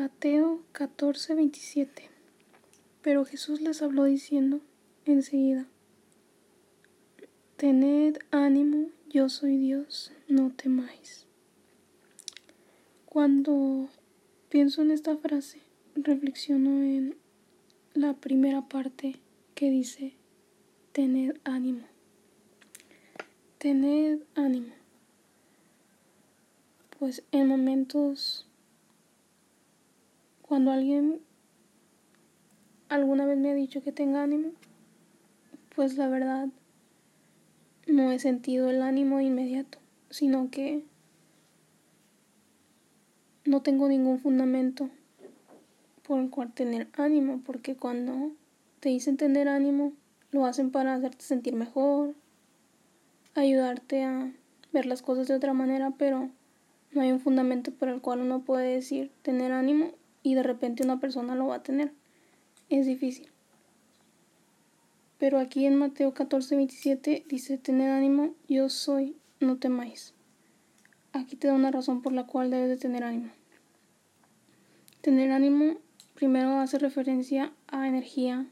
Mateo 14, 27. Pero Jesús les habló diciendo enseguida, Tened ánimo, yo soy Dios, no temáis. Cuando pienso en esta frase, reflexiono en la primera parte que dice, Tened ánimo. Tened ánimo. Pues en momentos cuando alguien alguna vez me ha dicho que tenga ánimo, pues la verdad no he sentido el ánimo inmediato, sino que no tengo ningún fundamento por el cual tener ánimo, porque cuando te dicen tener ánimo, lo hacen para hacerte sentir mejor, ayudarte a ver las cosas de otra manera, pero no hay un fundamento por el cual uno puede decir tener ánimo y de repente una persona lo va a tener. Es difícil. Pero aquí en Mateo 14, 27 dice, tener ánimo, yo soy, no temáis. Aquí te da una razón por la cual debes de tener ánimo. Tener ánimo primero hace referencia a energía,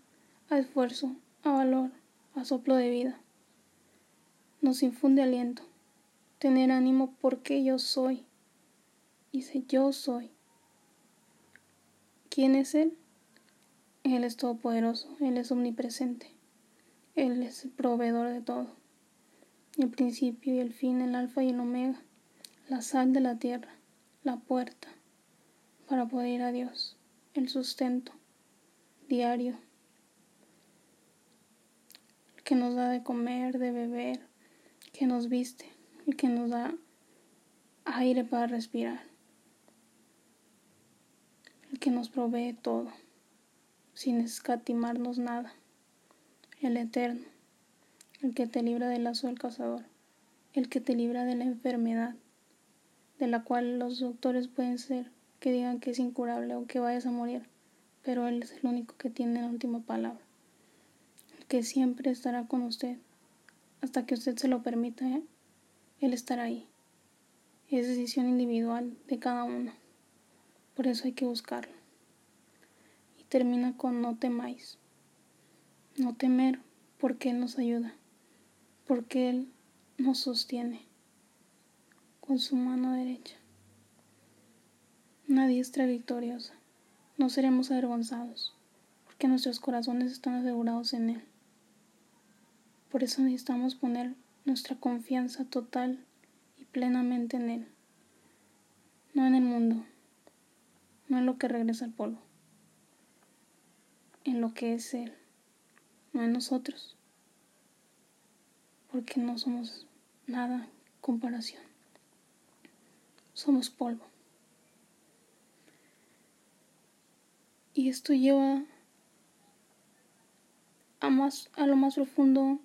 a esfuerzo, a valor, a soplo de vida. Nos infunde aliento. Tener ánimo porque yo soy. Dice, yo soy. ¿Quién es Él? Él es todopoderoso, Él es omnipresente, Él es el proveedor de todo, el principio y el fin, el alfa y el omega, la sal de la tierra, la puerta para poder ir a Dios, el sustento diario, el que nos da de comer, de beber, que nos viste, el que nos da aire para respirar que nos provee todo, sin escatimarnos nada, el eterno, el que te libra del lazo del cazador, el que te libra de la enfermedad, de la cual los doctores pueden ser que digan que es incurable o que vayas a morir, pero Él es el único que tiene la última palabra, el que siempre estará con usted, hasta que usted se lo permita, ¿eh? Él estará ahí. Es decisión individual de cada uno. Por eso hay que buscarlo. Termina con no temáis. No temer porque Él nos ayuda. Porque Él nos sostiene con su mano derecha. Una diestra victoriosa. No seremos avergonzados porque nuestros corazones están asegurados en Él. Por eso necesitamos poner nuestra confianza total y plenamente en Él, no en el mundo, no en lo que regresa al polvo, en lo que es Él, no en nosotros, porque no somos nada comparación, somos polvo. Y esto lleva a, más, a lo más profundo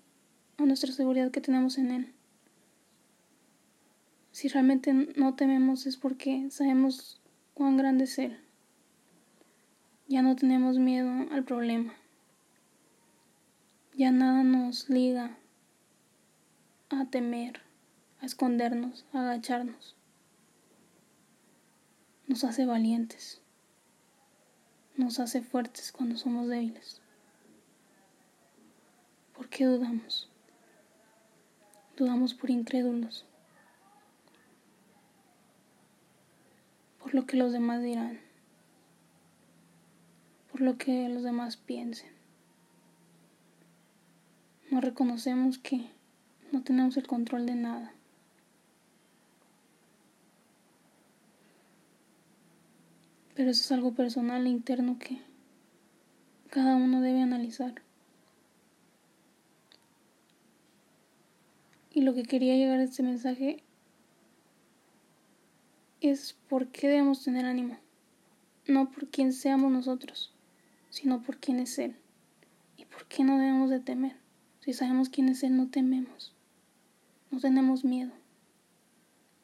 a nuestra seguridad que tenemos en Él. Si realmente no tememos es porque sabemos cuán grande es Él. Ya no tenemos miedo al problema. Ya nada nos liga a temer, a escondernos, a agacharnos. Nos hace valientes. Nos hace fuertes cuando somos débiles. ¿Por qué dudamos? Dudamos por incrédulos. por lo que los demás dirán, lo que los demás piensen. No reconocemos que no tenemos el control de nada. Pero eso es algo personal e interno que cada uno debe analizar. Y lo que quería llegar a este mensaje es por qué debemos tener ánimo. No por quién seamos nosotros, sino por quién es Él. ¿Y por qué no debemos de temer? Si sabemos quién es Él, no tememos. No tenemos miedo.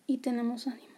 Y tenemos ánimo.